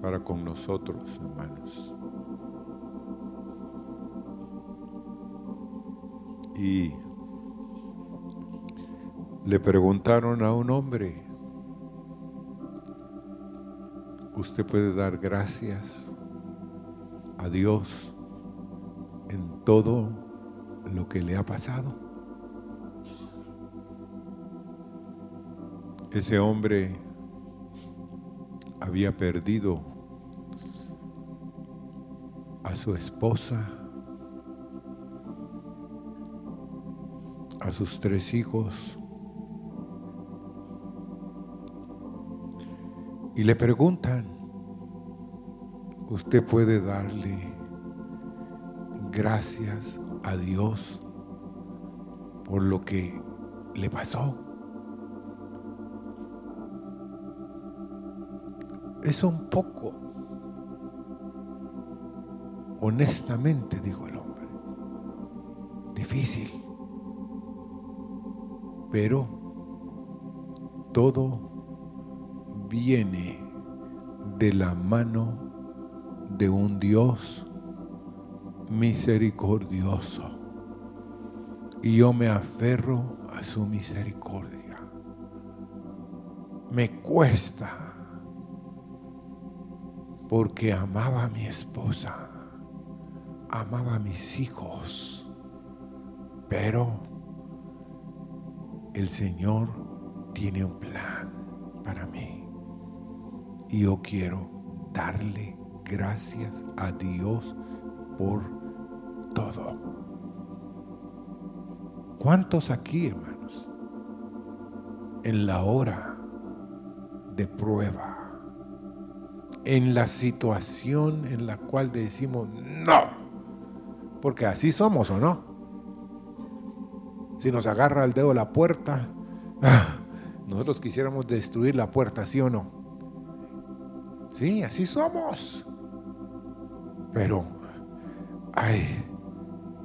para con nosotros, hermanos. Y le preguntaron a un hombre, usted puede dar gracias a Dios en todo lo que le ha pasado. Ese hombre había perdido a su esposa, a sus tres hijos, y le preguntan, usted puede darle gracias a Dios por lo que le pasó. Es un poco, honestamente, dijo el hombre, difícil, pero todo viene de la mano de un Dios misericordioso. Y yo me aferro a su misericordia. Me cuesta porque amaba a mi esposa, amaba a mis hijos, pero el Señor tiene un plan para mí. Y yo quiero darle gracias a Dios por todo. ¿Cuántos aquí, hermanos, en la hora de prueba, en la situación en la cual decimos no, porque así somos o no? Si nos agarra el dedo la puerta, nosotros quisiéramos destruir la puerta, ¿sí o no? Sí, así somos. Pero, ay,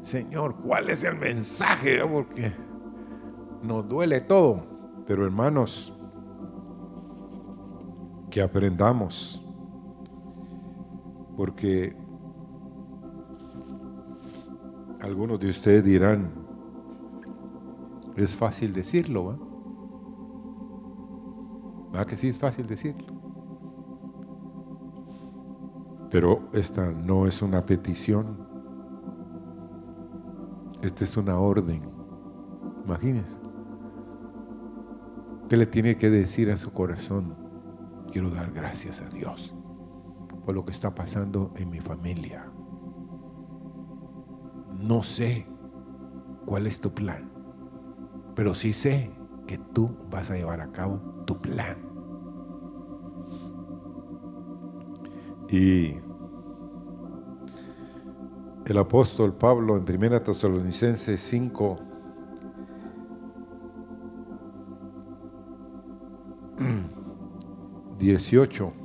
Señor, ¿cuál es el mensaje? Porque nos duele todo. Pero hermanos, que aprendamos. Porque algunos de ustedes dirán, es fácil decirlo, ¿va? ¿Va que sí es fácil decirlo? Pero esta no es una petición. Esta es una orden. Imagínense. Usted le tiene que decir a su corazón, quiero dar gracias a Dios por lo que está pasando en mi familia. No sé cuál es tu plan, pero sí sé que tú vas a llevar a cabo tu plan. Y el apóstol Pablo en 1 Tesalonicenses 5, ...18...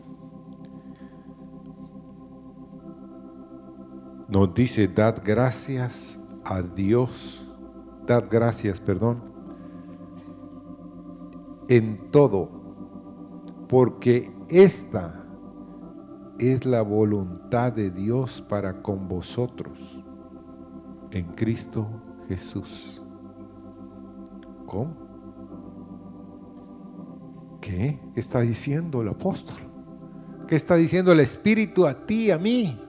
nos dice, dad gracias a Dios, dad gracias, perdón, en todo, porque esta es la voluntad de Dios para con vosotros en Cristo Jesús. ¿Cómo? ¿Qué? ¿Qué está diciendo el apóstol? ¿Qué está diciendo el Espíritu a ti, a mí?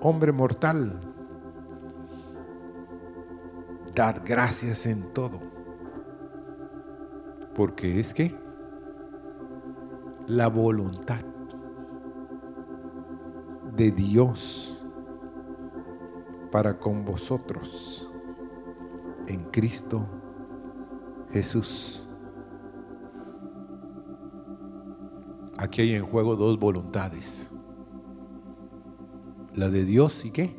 Hombre mortal. Dad gracias en todo. Porque es que la voluntad de Dios para con vosotros en Cristo Jesús. Aquí hay en juego dos voluntades. La de Dios y qué?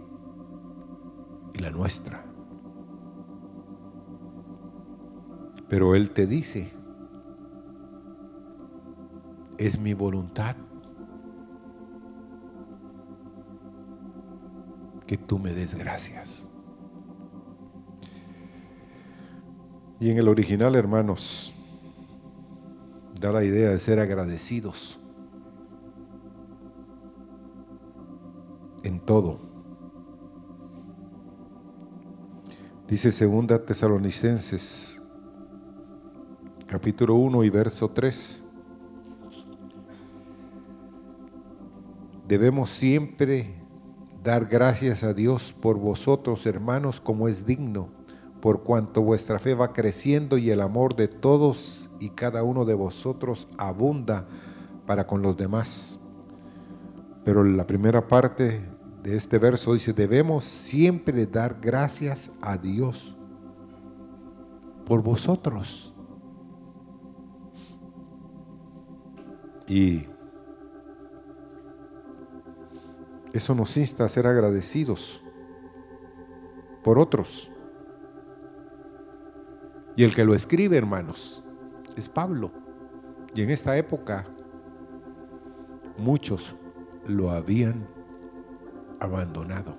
Y la nuestra. Pero Él te dice, es mi voluntad que tú me des gracias. Y en el original, hermanos, da la idea de ser agradecidos. Todo. Dice segunda Tesalonicenses capítulo 1 y verso 3. Debemos siempre dar gracias a Dios por vosotros, hermanos, como es digno, por cuanto vuestra fe va creciendo y el amor de todos y cada uno de vosotros abunda para con los demás. Pero la primera parte de este verso dice, debemos siempre dar gracias a Dios por vosotros. Y eso nos insta a ser agradecidos por otros. Y el que lo escribe, hermanos, es Pablo. Y en esta época muchos lo habían abandonado.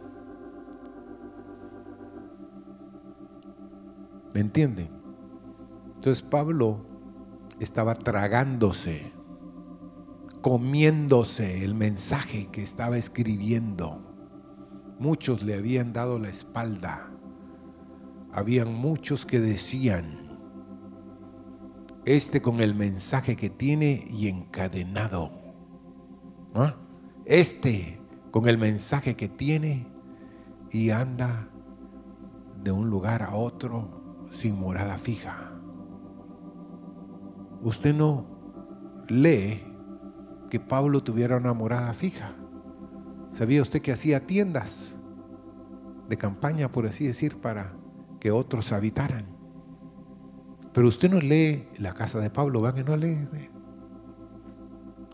¿Me entienden? Entonces Pablo estaba tragándose, comiéndose el mensaje que estaba escribiendo. Muchos le habían dado la espalda. Habían muchos que decían, este con el mensaje que tiene y encadenado. ¿Ah? Este con el mensaje que tiene y anda de un lugar a otro sin morada fija. Usted no lee que Pablo tuviera una morada fija. ¿Sabía usted que hacía tiendas de campaña, por así decir, para que otros habitaran? Pero usted no lee la casa de Pablo, ¿va que no lee?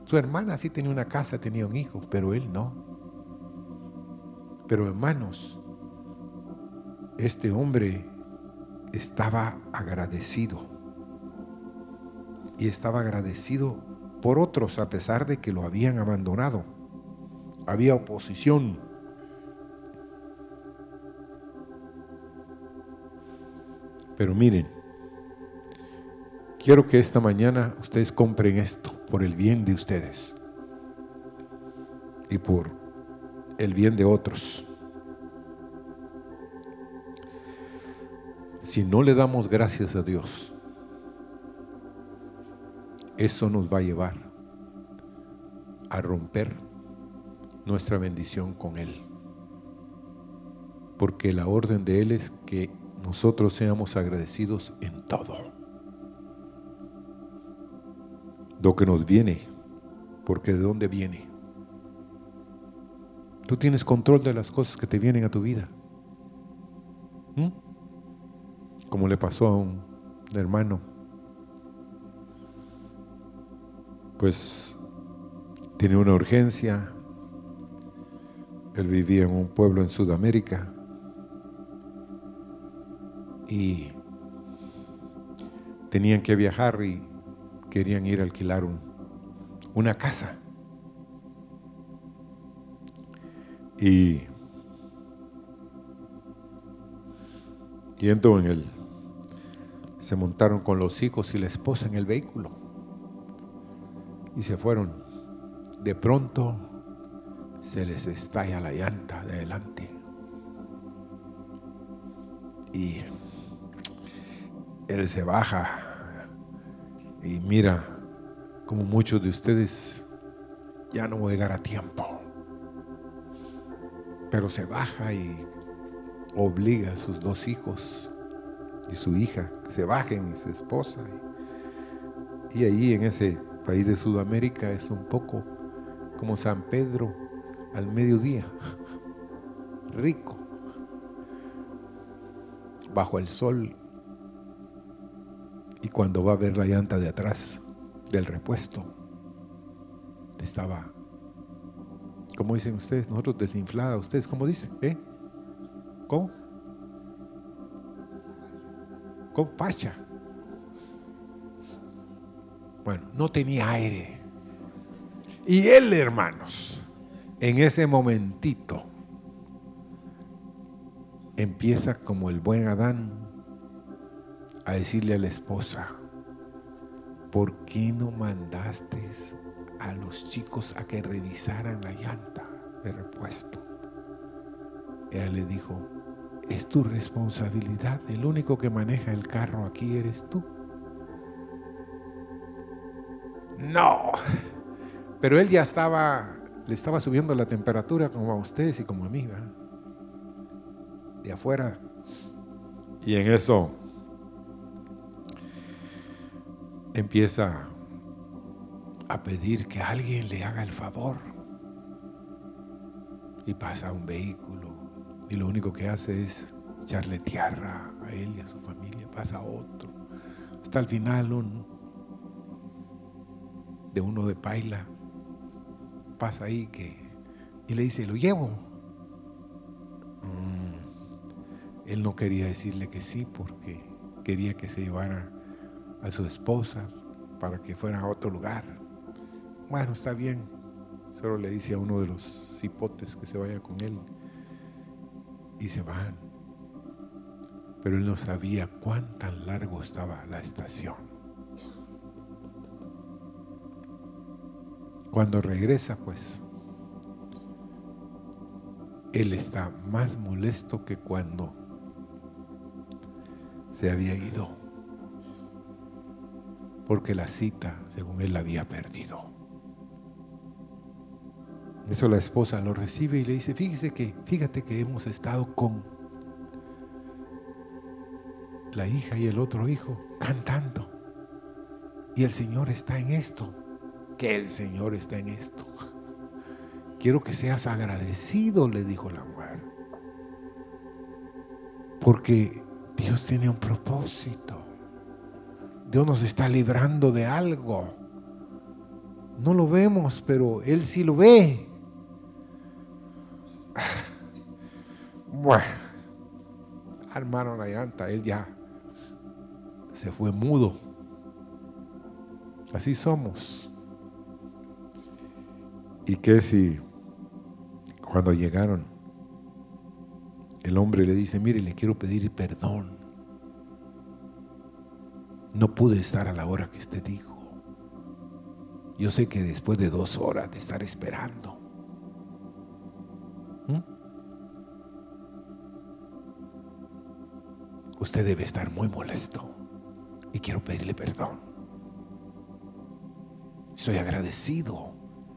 Su hermana sí tenía una casa, tenía un hijo, pero él no. Pero hermanos, este hombre estaba agradecido. Y estaba agradecido por otros a pesar de que lo habían abandonado. Había oposición. Pero miren, quiero que esta mañana ustedes compren esto por el bien de ustedes y por el bien de otros. Si no le damos gracias a Dios, eso nos va a llevar a romper nuestra bendición con Él. Porque la orden de Él es que nosotros seamos agradecidos en todo. Lo que nos viene, porque de dónde viene Tú tienes control de las cosas que te vienen a tu vida. ¿Mm? Como le pasó a un hermano. Pues tiene una urgencia. Él vivía en un pueblo en Sudamérica. Y tenían que viajar y querían ir a alquilar una casa. Y yendo en el, se montaron con los hijos y la esposa en el vehículo y se fueron. De pronto se les estalla la llanta de adelante. Y él se baja y mira como muchos de ustedes ya no voy llegar a tiempo pero se baja y obliga a sus dos hijos y su hija que se bajen y su esposa. Y, y ahí en ese país de Sudamérica es un poco como San Pedro al mediodía, rico, bajo el sol. Y cuando va a ver la llanta de atrás del repuesto, estaba ¿Cómo dicen ustedes? Nosotros desinflada. ¿Ustedes cómo dicen? ¿Eh? ¿Cómo? ¿Cómo? Pacha. Bueno, no tenía aire. Y él, hermanos, en ese momentito, empieza como el buen Adán a decirle a la esposa, ¿por qué no mandaste a los chicos a que revisaran la llanta de repuesto. ella le dijo, es tu responsabilidad, el único que maneja el carro aquí eres tú. No, pero él ya estaba, le estaba subiendo la temperatura como a ustedes y como a mí, ¿verdad? De afuera. Y en eso empieza a pedir que alguien le haga el favor. Y pasa un vehículo y lo único que hace es echarle tierra a él y a su familia. Pasa otro. Hasta el final de uno de Paila pasa ahí que y le dice, lo llevo. Mm, él no quería decirle que sí porque quería que se llevara a su esposa para que fuera a otro lugar. Bueno, está bien. Solo le dice a uno de los cipotes que se vaya con él. Y se van. Pero él no sabía cuán tan largo estaba la estación. Cuando regresa, pues, él está más molesto que cuando se había ido. Porque la cita, según él, la había perdido. Eso la esposa lo recibe y le dice, fíjese que, fíjate que hemos estado con la hija y el otro hijo cantando. Y el Señor está en esto. Que el Señor está en esto. Quiero que seas agradecido, le dijo la mujer. Porque Dios tiene un propósito. Dios nos está librando de algo. No lo vemos, pero Él sí lo ve. Bueno, armaron la llanta, él ya se fue mudo. Así somos. ¿Y qué si cuando llegaron el hombre le dice, mire, le quiero pedir perdón? No pude estar a la hora que usted dijo. Yo sé que después de dos horas de estar esperando, usted debe estar muy molesto y quiero pedirle perdón. Estoy agradecido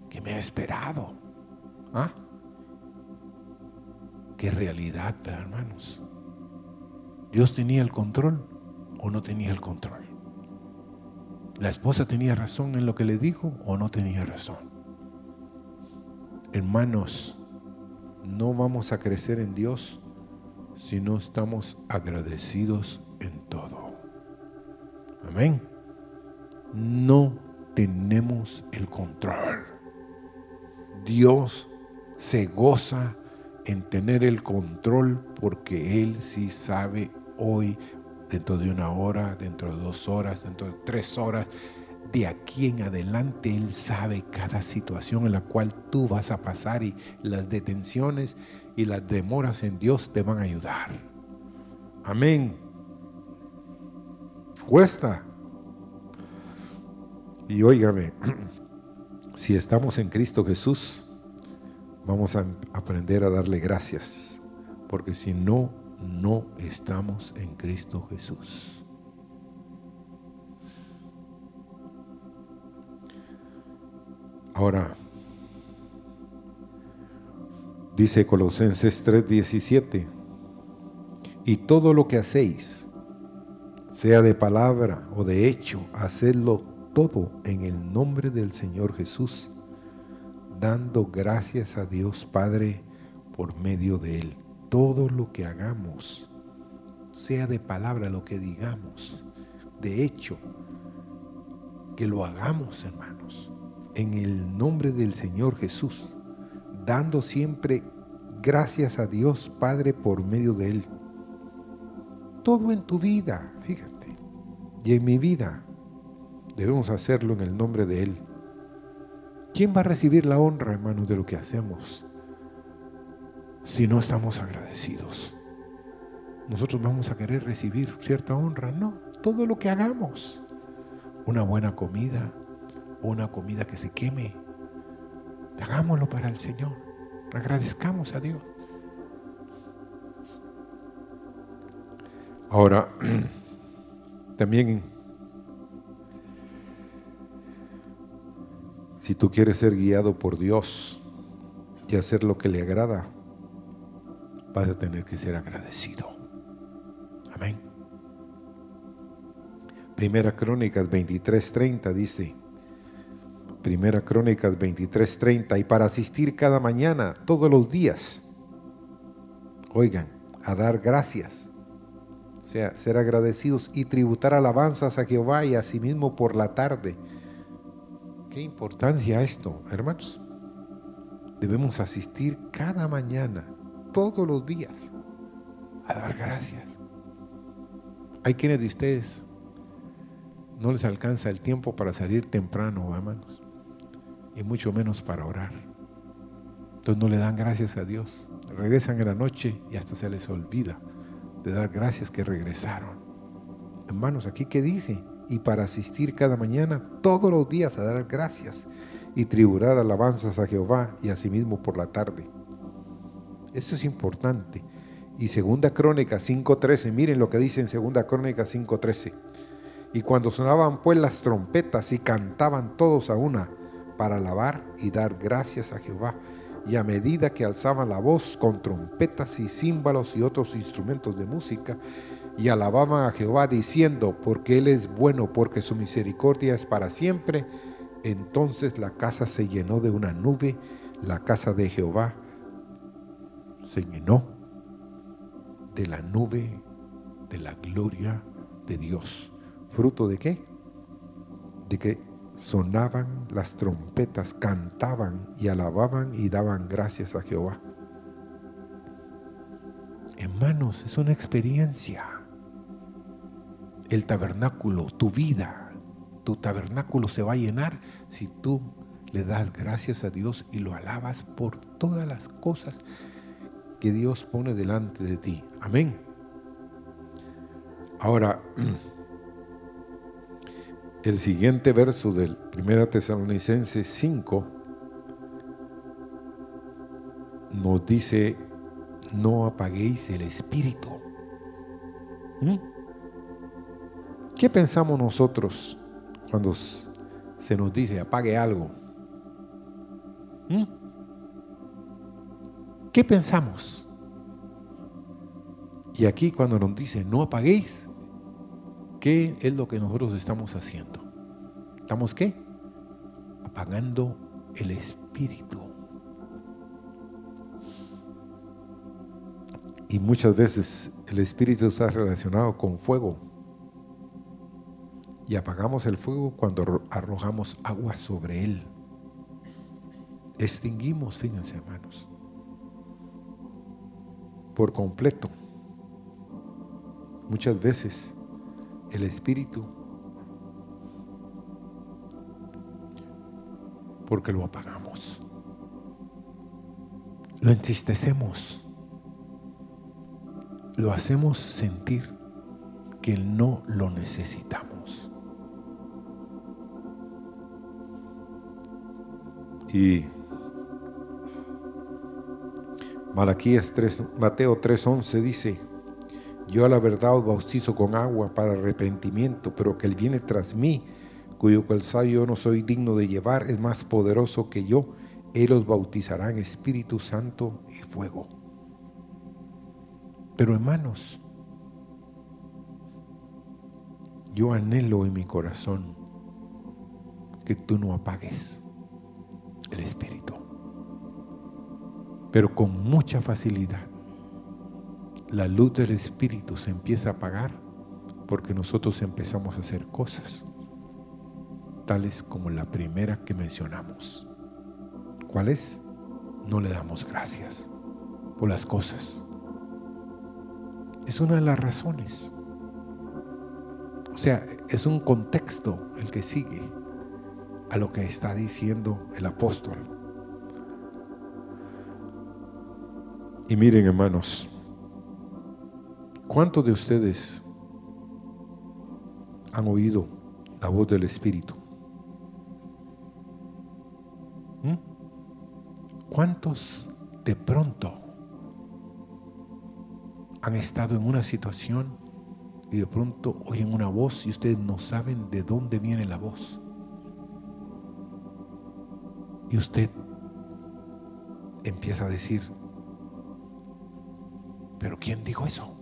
que me ha esperado. ¿Ah? Qué realidad, hermanos. ¿Dios tenía el control o no tenía el control? ¿La esposa tenía razón en lo que le dijo o no tenía razón? Hermanos, no vamos a crecer en Dios si no estamos agradecidos en todo. Amén. No tenemos el control. Dios se goza en tener el control porque Él sí sabe hoy, dentro de una hora, dentro de dos horas, dentro de tres horas, de aquí en adelante Él sabe cada situación en la cual tú vas a pasar y las detenciones y las demoras en Dios te van a ayudar. Amén. Cuesta. Y óigame, si estamos en Cristo Jesús, vamos a aprender a darle gracias, porque si no, no estamos en Cristo Jesús. Ahora, Dice Colosenses 3:17, y todo lo que hacéis, sea de palabra o de hecho, hacedlo todo en el nombre del Señor Jesús, dando gracias a Dios Padre por medio de Él. Todo lo que hagamos, sea de palabra lo que digamos, de hecho, que lo hagamos, hermanos, en el nombre del Señor Jesús dando siempre gracias a Dios Padre por medio de Él. Todo en tu vida, fíjate, y en mi vida, debemos hacerlo en el nombre de Él. ¿Quién va a recibir la honra, hermanos, de lo que hacemos si no estamos agradecidos? Nosotros vamos a querer recibir cierta honra, no, todo lo que hagamos. Una buena comida, una comida que se queme, Hagámoslo para el Señor. Agradezcamos a Dios. Ahora, también, si tú quieres ser guiado por Dios y hacer lo que le agrada, vas a tener que ser agradecido. Amén. Primera Crónicas 23:30 dice, Primera Crónicas 23:30, y para asistir cada mañana, todos los días, oigan, a dar gracias, o sea, ser agradecidos y tributar alabanzas a Jehová y a sí mismo por la tarde. Qué importancia esto, hermanos. Debemos asistir cada mañana, todos los días, a dar gracias. Hay quienes de ustedes no les alcanza el tiempo para salir temprano, hermanos, y mucho menos para orar. Entonces no le dan gracias a Dios. Regresan en la noche y hasta se les olvida de dar gracias que regresaron. Hermanos, aquí que dice, y para asistir cada mañana, todos los días a dar gracias y tributar alabanzas a Jehová y a sí mismo por la tarde. Eso es importante. Y segunda crónica 5.13, miren lo que dice en segunda crónica 5.13. Y cuando sonaban pues las trompetas y cantaban todos a una para alabar y dar gracias a Jehová, y a medida que alzaban la voz con trompetas y címbalos y otros instrumentos de música, y alababan a Jehová diciendo, porque Él es bueno, porque su misericordia es para siempre, entonces la casa se llenó de una nube, la casa de Jehová se llenó de la nube de la gloria de Dios. ¿Fruto de qué? De que sonaban las trompetas, cantaban y alababan y daban gracias a Jehová. Hermanos, es una experiencia. El tabernáculo, tu vida, tu tabernáculo se va a llenar si tú le das gracias a Dios y lo alabas por todas las cosas que Dios pone delante de ti. Amén. Ahora, el siguiente verso del 1 Tesalonicenses 5 nos dice, no apaguéis el espíritu. ¿Mm? ¿Qué pensamos nosotros cuando se nos dice apague algo? ¿Mm? ¿Qué pensamos? Y aquí cuando nos dice no apaguéis, ¿qué es lo que nosotros estamos haciendo? ¿Estamos qué? Apagando el espíritu. Y muchas veces el espíritu está relacionado con fuego. Y apagamos el fuego cuando arrojamos agua sobre él. Extinguimos, fíjense hermanos, por completo. Muchas veces el espíritu porque lo apagamos. Lo entristecemos lo hacemos sentir que no lo necesitamos. Y Malaquías 3, Mateo 3:11 dice, yo a la verdad os bautizo con agua para arrepentimiento, pero que él viene tras mí, cuyo calzado yo no soy digno de llevar, es más poderoso que yo, él os bautizará en Espíritu Santo y fuego. Pero hermanos, yo anhelo en mi corazón que tú no apagues el espíritu. Pero con mucha facilidad, la luz del espíritu se empieza a apagar porque nosotros empezamos a hacer cosas, tales como la primera que mencionamos. ¿Cuál es? No le damos gracias por las cosas es una de las razones. O sea, es un contexto el que sigue a lo que está diciendo el apóstol. Y miren hermanos, ¿cuántos de ustedes han oído la voz del Espíritu? ¿Mm? ¿Cuántos de pronto han estado en una situación y de pronto oyen una voz y ustedes no saben de dónde viene la voz. Y usted empieza a decir, pero ¿quién dijo eso?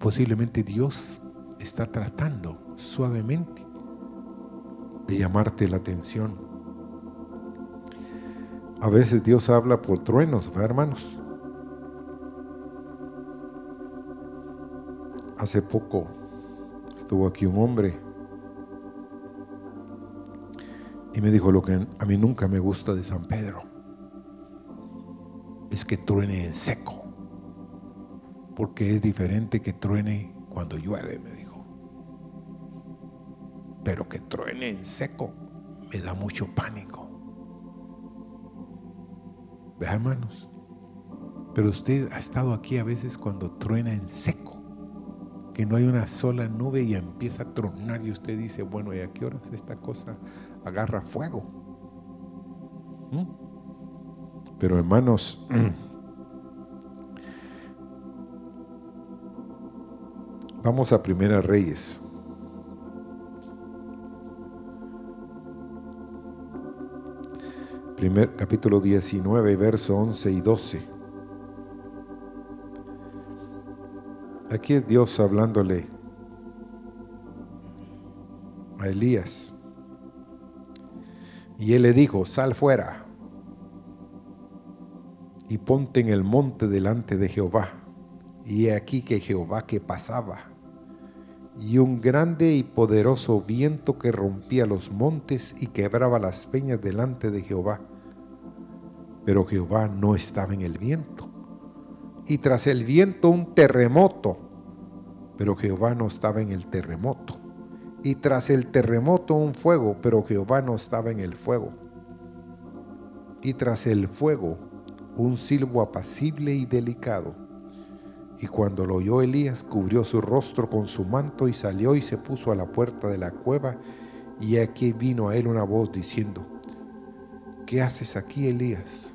Posiblemente Dios está tratando suavemente de llamarte la atención. A veces Dios habla por truenos, hermanos? Hace poco estuvo aquí un hombre y me dijo lo que a mí nunca me gusta de San Pedro. Es que truene en seco. Porque es diferente que truene cuando llueve, me dijo. Pero que truene en seco me da mucho pánico. Vea, hermanos. Pero usted ha estado aquí a veces cuando truena en seco que no hay una sola nube y empieza a tronar y usted dice, bueno, ¿y a qué horas esta cosa agarra fuego? ¿Mm? Pero hermanos, vamos a Primera Reyes. Primer capítulo 19, verso 11 y 12. Aquí es Dios hablándole a Elías. Y él le dijo, sal fuera y ponte en el monte delante de Jehová. Y he aquí que Jehová que pasaba, y un grande y poderoso viento que rompía los montes y quebraba las peñas delante de Jehová. Pero Jehová no estaba en el viento y tras el viento un terremoto, pero Jehová no estaba en el terremoto. Y tras el terremoto un fuego, pero Jehová no estaba en el fuego. Y tras el fuego un silbo apacible y delicado. Y cuando lo oyó Elías, cubrió su rostro con su manto y salió y se puso a la puerta de la cueva. Y aquí vino a él una voz diciendo, ¿qué haces aquí, Elías?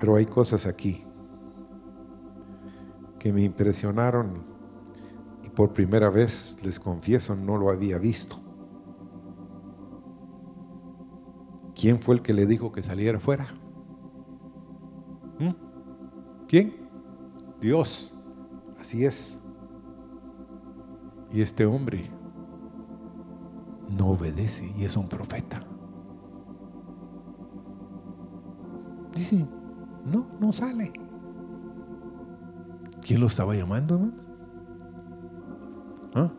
Pero hay cosas aquí que me impresionaron y por primera vez, les confieso, no lo había visto. ¿Quién fue el que le dijo que saliera fuera? ¿Mm? ¿Quién? Dios. Así es. Y este hombre no obedece y es un profeta. Dice, no, no sale. ¿Quién lo estaba llamando? ¿Ah?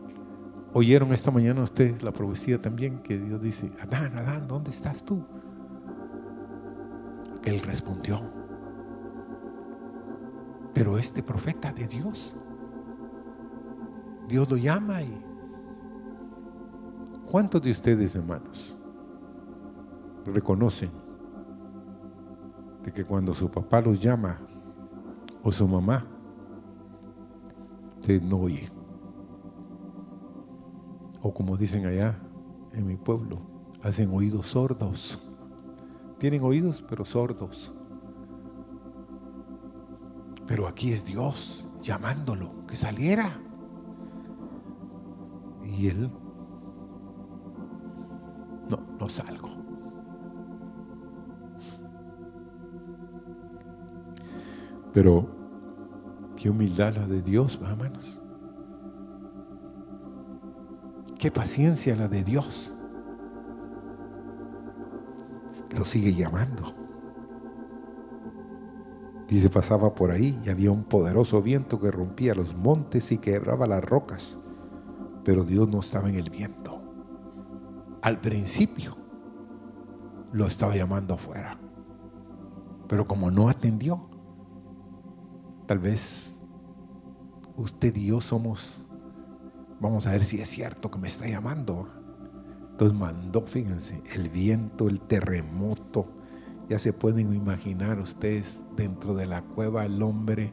¿Oyeron esta mañana ustedes la profecía también que Dios dice, Adán, Adán, ¿dónde estás tú? Él respondió, pero este profeta de Dios, Dios lo llama y... ¿Cuántos de ustedes, hermanos, reconocen de que cuando su papá los llama o su mamá, se no oye. O como dicen allá en mi pueblo, hacen oídos sordos. Tienen oídos, pero sordos. Pero aquí es Dios llamándolo, que saliera. Y él, no, no salgo. Pero qué humildad la de Dios, hermanos. Qué paciencia la de Dios. Lo sigue llamando. Dice, pasaba por ahí y había un poderoso viento que rompía los montes y quebraba las rocas. Pero Dios no estaba en el viento. Al principio lo estaba llamando afuera. Pero como no atendió, Tal vez usted y yo somos, vamos a ver si es cierto que me está llamando. Entonces mandó, fíjense, el viento, el terremoto. Ya se pueden imaginar ustedes dentro de la cueva el hombre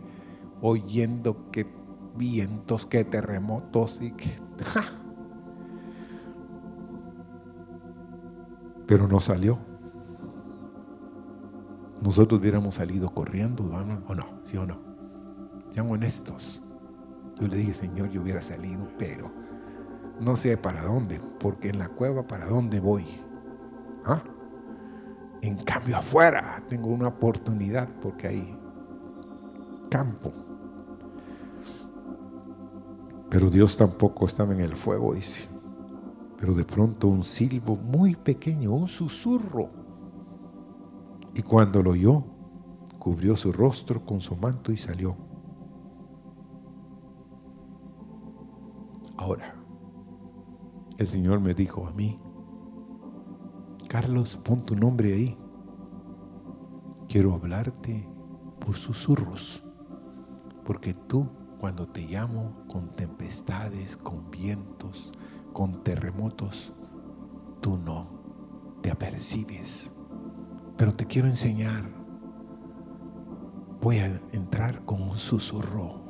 oyendo que vientos, que terremotos y que... Pero no salió. nosotros hubiéramos salido corriendo, ¿o no? ¿Sí o no? Sean honestos. Yo le dije, Señor, yo hubiera salido, pero no sé para dónde, porque en la cueva para dónde voy. ¿Ah? En cambio afuera tengo una oportunidad porque hay campo. Pero Dios tampoco estaba en el fuego, dice. Pero de pronto un silbo muy pequeño, un susurro. Y cuando lo oyó, cubrió su rostro con su manto y salió. Ahora, el Señor me dijo a mí, Carlos, pon tu nombre ahí. Quiero hablarte por susurros, porque tú cuando te llamo con tempestades, con vientos, con terremotos, tú no te apercibes. Pero te quiero enseñar. Voy a entrar con un susurro,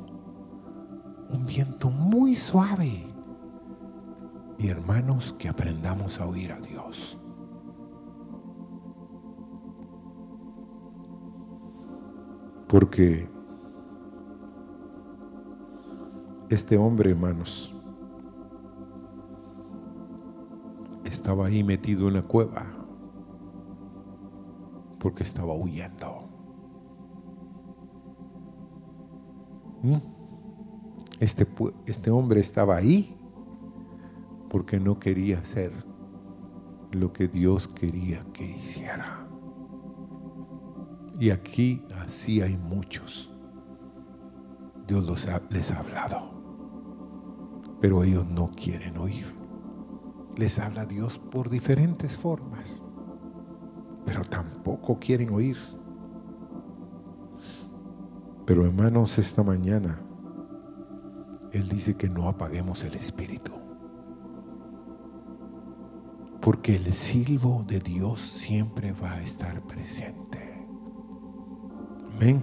un viento muy suave. Y hermanos, que aprendamos a oír a Dios. Porque este hombre, hermanos, estaba ahí metido en la cueva porque estaba huyendo. ¿Mm? Este, este hombre estaba ahí porque no quería hacer lo que Dios quería que hiciera. Y aquí así hay muchos. Dios les ha hablado, pero ellos no quieren oír. Les habla Dios por diferentes formas, pero tampoco quieren oír. Pero hermanos, esta mañana Él dice que no apaguemos el espíritu. Porque el silbo de Dios siempre va a estar presente. Amén.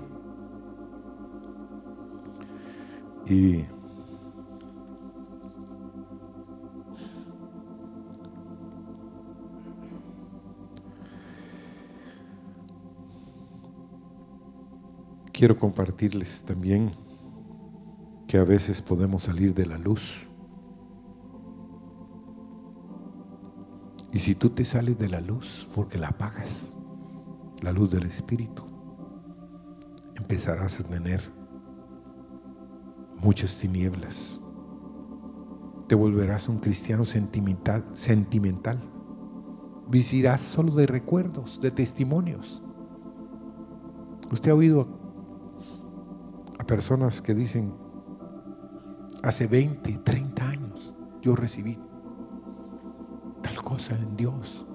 Y quiero compartirles también que a veces podemos salir de la luz. Y si tú te sales de la luz porque la apagas, la luz del Espíritu, empezarás a tener muchas tinieblas. Te volverás un cristiano sentimental, sentimental. Vivirás solo de recuerdos, de testimonios. Usted ha oído a personas que dicen, hace 20, 30 años yo recibí tal cosa en Dios.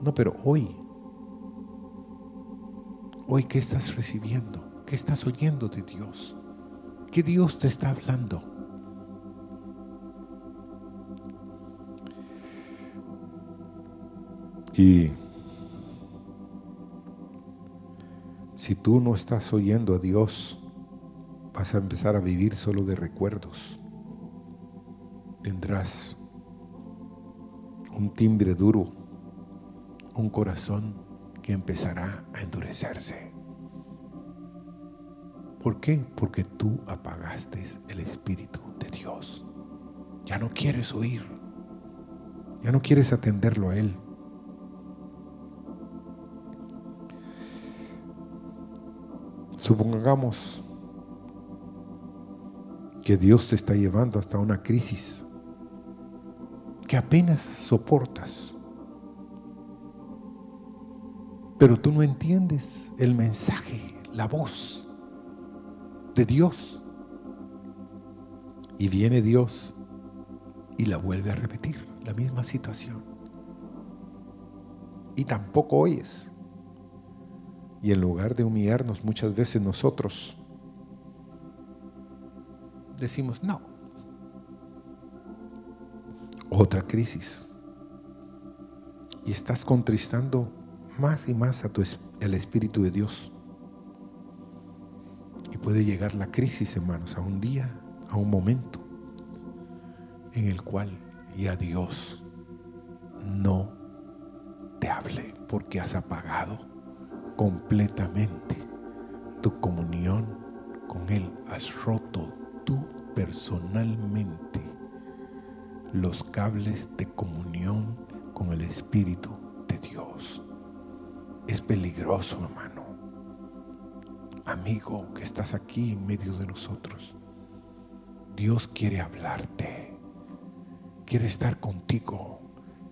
No, pero hoy, hoy ¿qué estás recibiendo? ¿Qué estás oyendo de Dios? ¿Qué Dios te está hablando? Y si tú no estás oyendo a Dios, vas a empezar a vivir solo de recuerdos. Tendrás un timbre duro, un corazón que empezará a endurecerse. ¿Por qué? Porque tú apagaste el Espíritu de Dios. Ya no quieres oír. Ya no quieres atenderlo a Él. Supongamos que Dios te está llevando hasta una crisis que apenas soportas. Pero tú no entiendes el mensaje, la voz de Dios. Y viene Dios y la vuelve a repetir, la misma situación. Y tampoco oyes. Y en lugar de humillarnos muchas veces nosotros, decimos no. Otra crisis. Y estás contristando más y más a tu, el Espíritu de Dios. Puede llegar la crisis, hermanos, a un día, a un momento en el cual ya Dios no te hable porque has apagado completamente tu comunión con Él. Has roto tú personalmente los cables de comunión con el Espíritu de Dios. Es peligroso, hermano. Amigo que estás aquí en medio de nosotros. Dios quiere hablarte. Quiere estar contigo.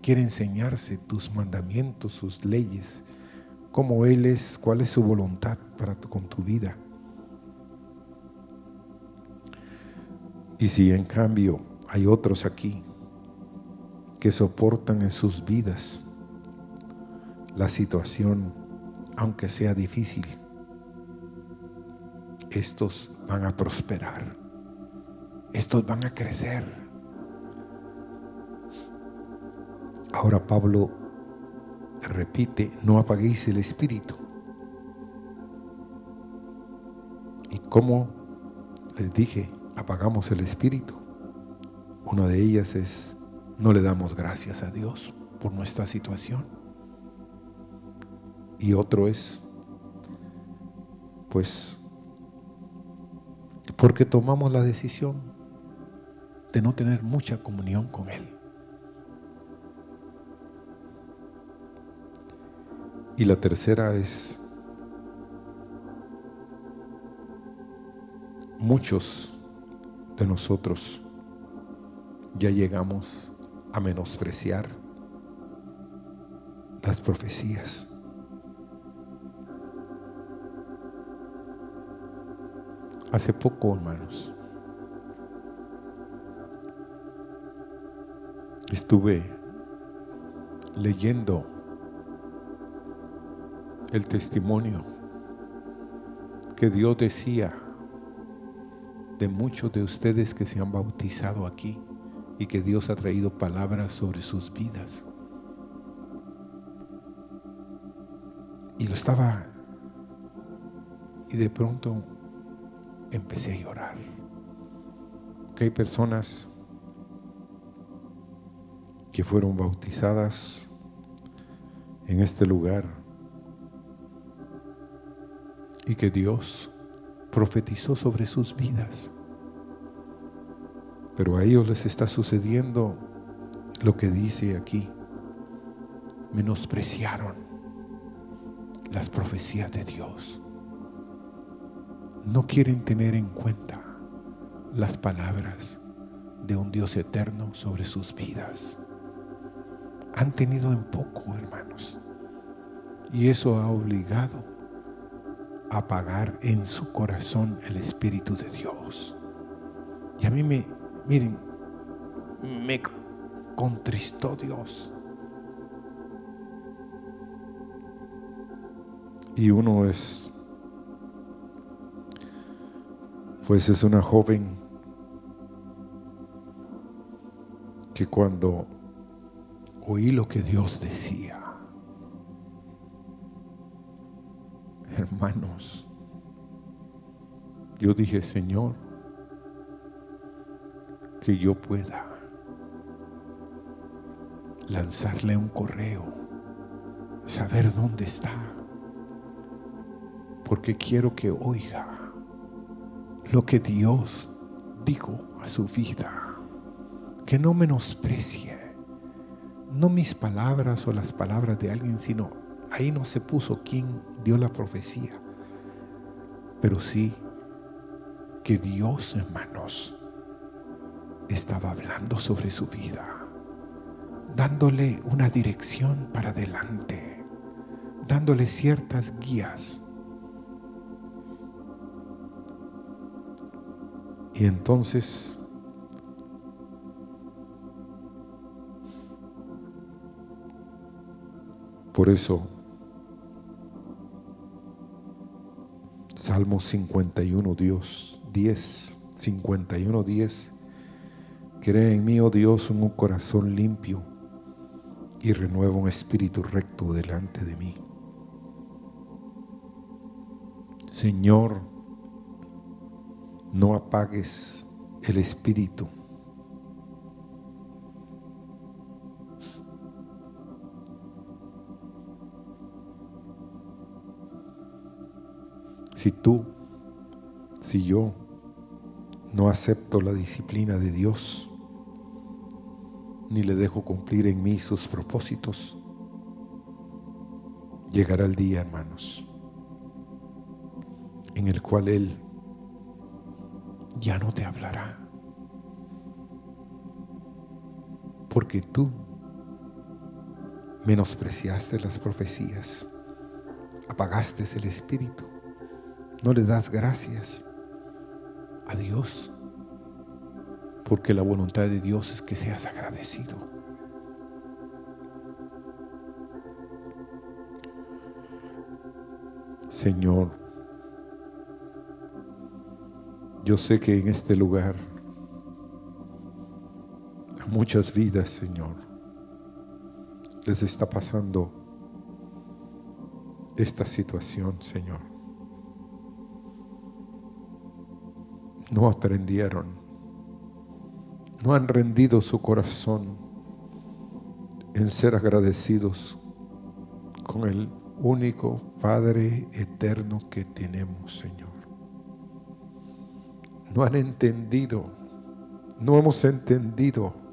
Quiere enseñarse tus mandamientos, sus leyes, cómo Él es, cuál es su voluntad para con tu vida. Y si en cambio hay otros aquí que soportan en sus vidas la situación, aunque sea difícil, estos van a prosperar, estos van a crecer. Ahora Pablo repite, no apaguéis el espíritu. ¿Y cómo les dije? Apagamos el espíritu. Una de ellas es, no le damos gracias a Dios por nuestra situación. Y otro es, pues, porque tomamos la decisión de no tener mucha comunión con Él. Y la tercera es, muchos de nosotros ya llegamos a menospreciar las profecías. Hace poco, hermanos, estuve leyendo el testimonio que Dios decía de muchos de ustedes que se han bautizado aquí y que Dios ha traído palabras sobre sus vidas. Y lo estaba, y de pronto empecé a llorar. Que hay personas que fueron bautizadas en este lugar y que Dios profetizó sobre sus vidas. Pero a ellos les está sucediendo lo que dice aquí. Menospreciaron las profecías de Dios. No quieren tener en cuenta las palabras de un Dios eterno sobre sus vidas. Han tenido en poco, hermanos. Y eso ha obligado apagar en su corazón el Espíritu de Dios. Y a mí me, miren, me contristó Dios. Y uno es, pues es una joven que cuando oí lo que Dios decía, hermanos, yo dije, Señor, que yo pueda lanzarle un correo, saber dónde está, porque quiero que oiga lo que Dios dijo a su vida, que no menosprecie, no mis palabras o las palabras de alguien, sino Ahí no se puso quién dio la profecía, pero sí que Dios, hermanos, estaba hablando sobre su vida, dándole una dirección para adelante, dándole ciertas guías. Y entonces por eso Salmo 51, Dios, 10, 51, 10. Crea en mí, oh Dios, un corazón limpio y renueva un espíritu recto delante de mí. Señor, no apagues el espíritu. Si tú, si yo no acepto la disciplina de Dios, ni le dejo cumplir en mí sus propósitos, llegará el día, hermanos, en el cual Él ya no te hablará. Porque tú menospreciaste las profecías, apagaste el espíritu, no le das gracias a Dios, porque la voluntad de Dios es que seas agradecido. Señor, yo sé que en este lugar a muchas vidas, Señor, les está pasando esta situación, Señor. No aprendieron, no han rendido su corazón en ser agradecidos con el único Padre eterno que tenemos, Señor. No han entendido, no hemos entendido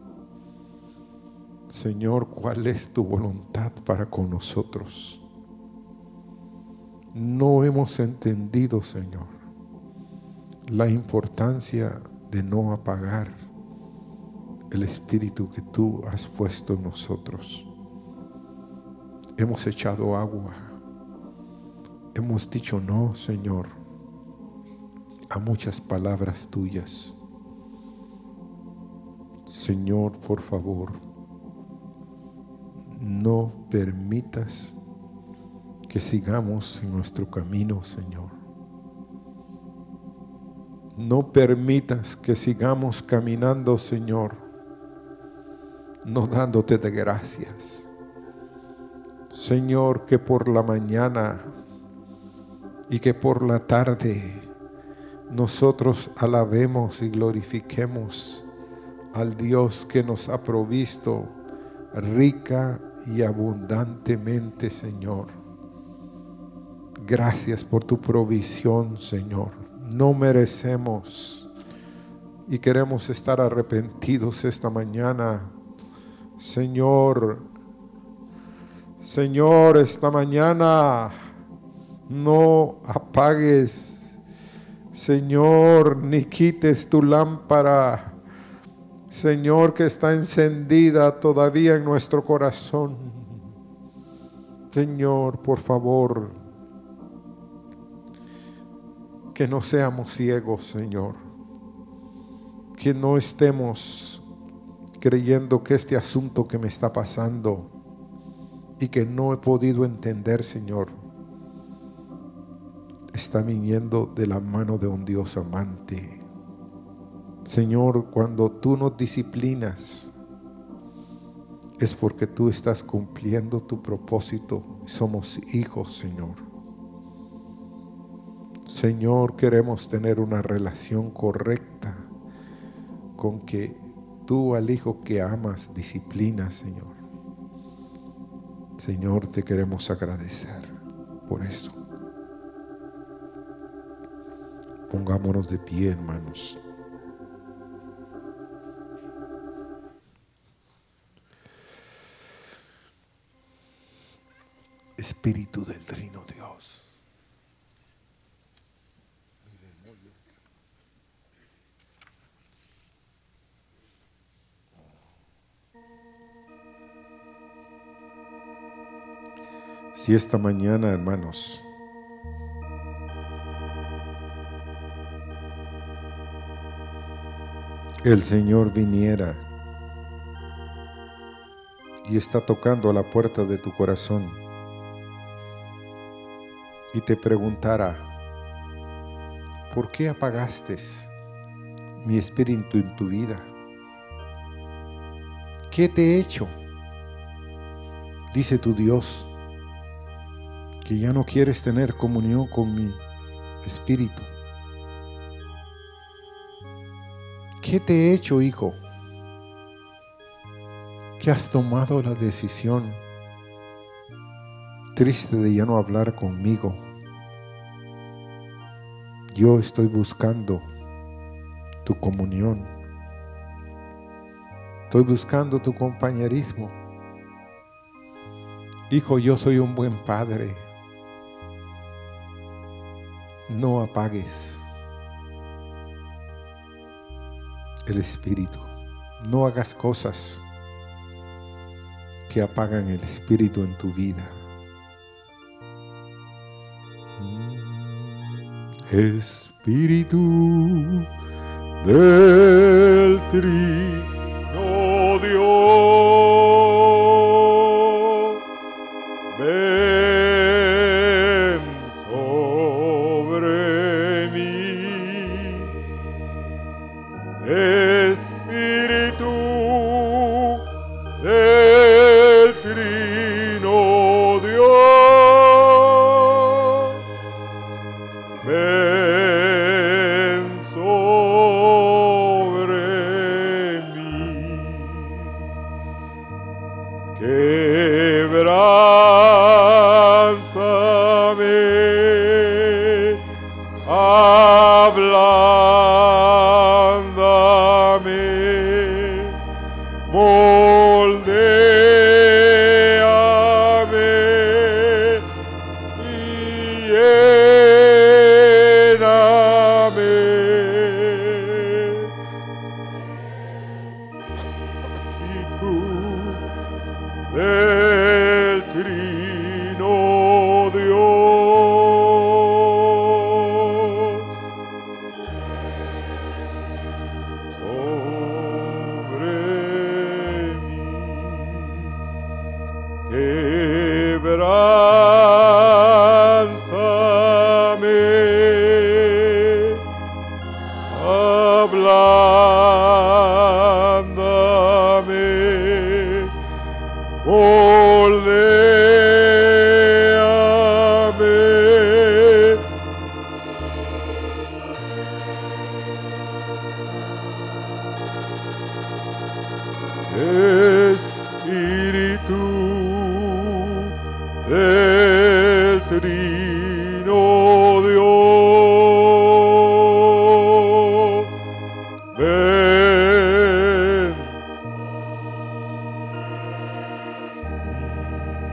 Señor, cuál es tu voluntad para con nosotros. No hemos entendido, Señor, la importancia de no apagar el espíritu que tú has puesto en nosotros. Hemos echado agua. Hemos dicho no, Señor, a muchas palabras tuyas. Señor, por favor, no permitas que sigamos en nuestro camino, Señor. No permitas que sigamos caminando, Señor, no dándote de gracias. Señor, que por la mañana y que por la tarde nosotros alabemos y glorifiquemos al Dios que nos ha provisto rica y abundantemente, Señor. Gracias por tu provisión, Señor. No merecemos y queremos estar arrepentidos esta mañana. Señor, Señor, esta mañana no apagues, Señor, ni quites tu lámpara Señor, que está encendida todavía en nuestro corazón. Señor, por favor, que no seamos ciegos, Señor. Que no estemos creyendo que este asunto que me está pasando y que no he podido entender, Señor, está viniendo de la mano de un Dios amante Señor, cuando tú nos disciplinas, es porque tú estás cumpliendo tu propósito. Somos hijos, Señor. Señor, queremos tener una relación correcta con que tú al hijo que amas disciplinas, Señor. Señor, te queremos agradecer por eso. Pongámonos de pie, hermanos. Espíritu del Trino Dios. Si esta mañana, hermanos, el Señor viniera y está tocando a la puerta de tu corazón, y te preguntara, ¿por qué apagaste mi espíritu en tu vida? ¿Qué te he hecho? Dice tu Dios que ya no quieres tener comunión con mi espíritu. ¿Qué te he hecho, hijo? Que has tomado la decisión triste de ya no hablar conmigo. Yo estoy buscando tu comunión. Estoy buscando tu compañerismo. Hijo, yo soy un buen padre. No apagues el espíritu. No hagas cosas que apagan el espíritu en tu vida. Espíritu del Trino more.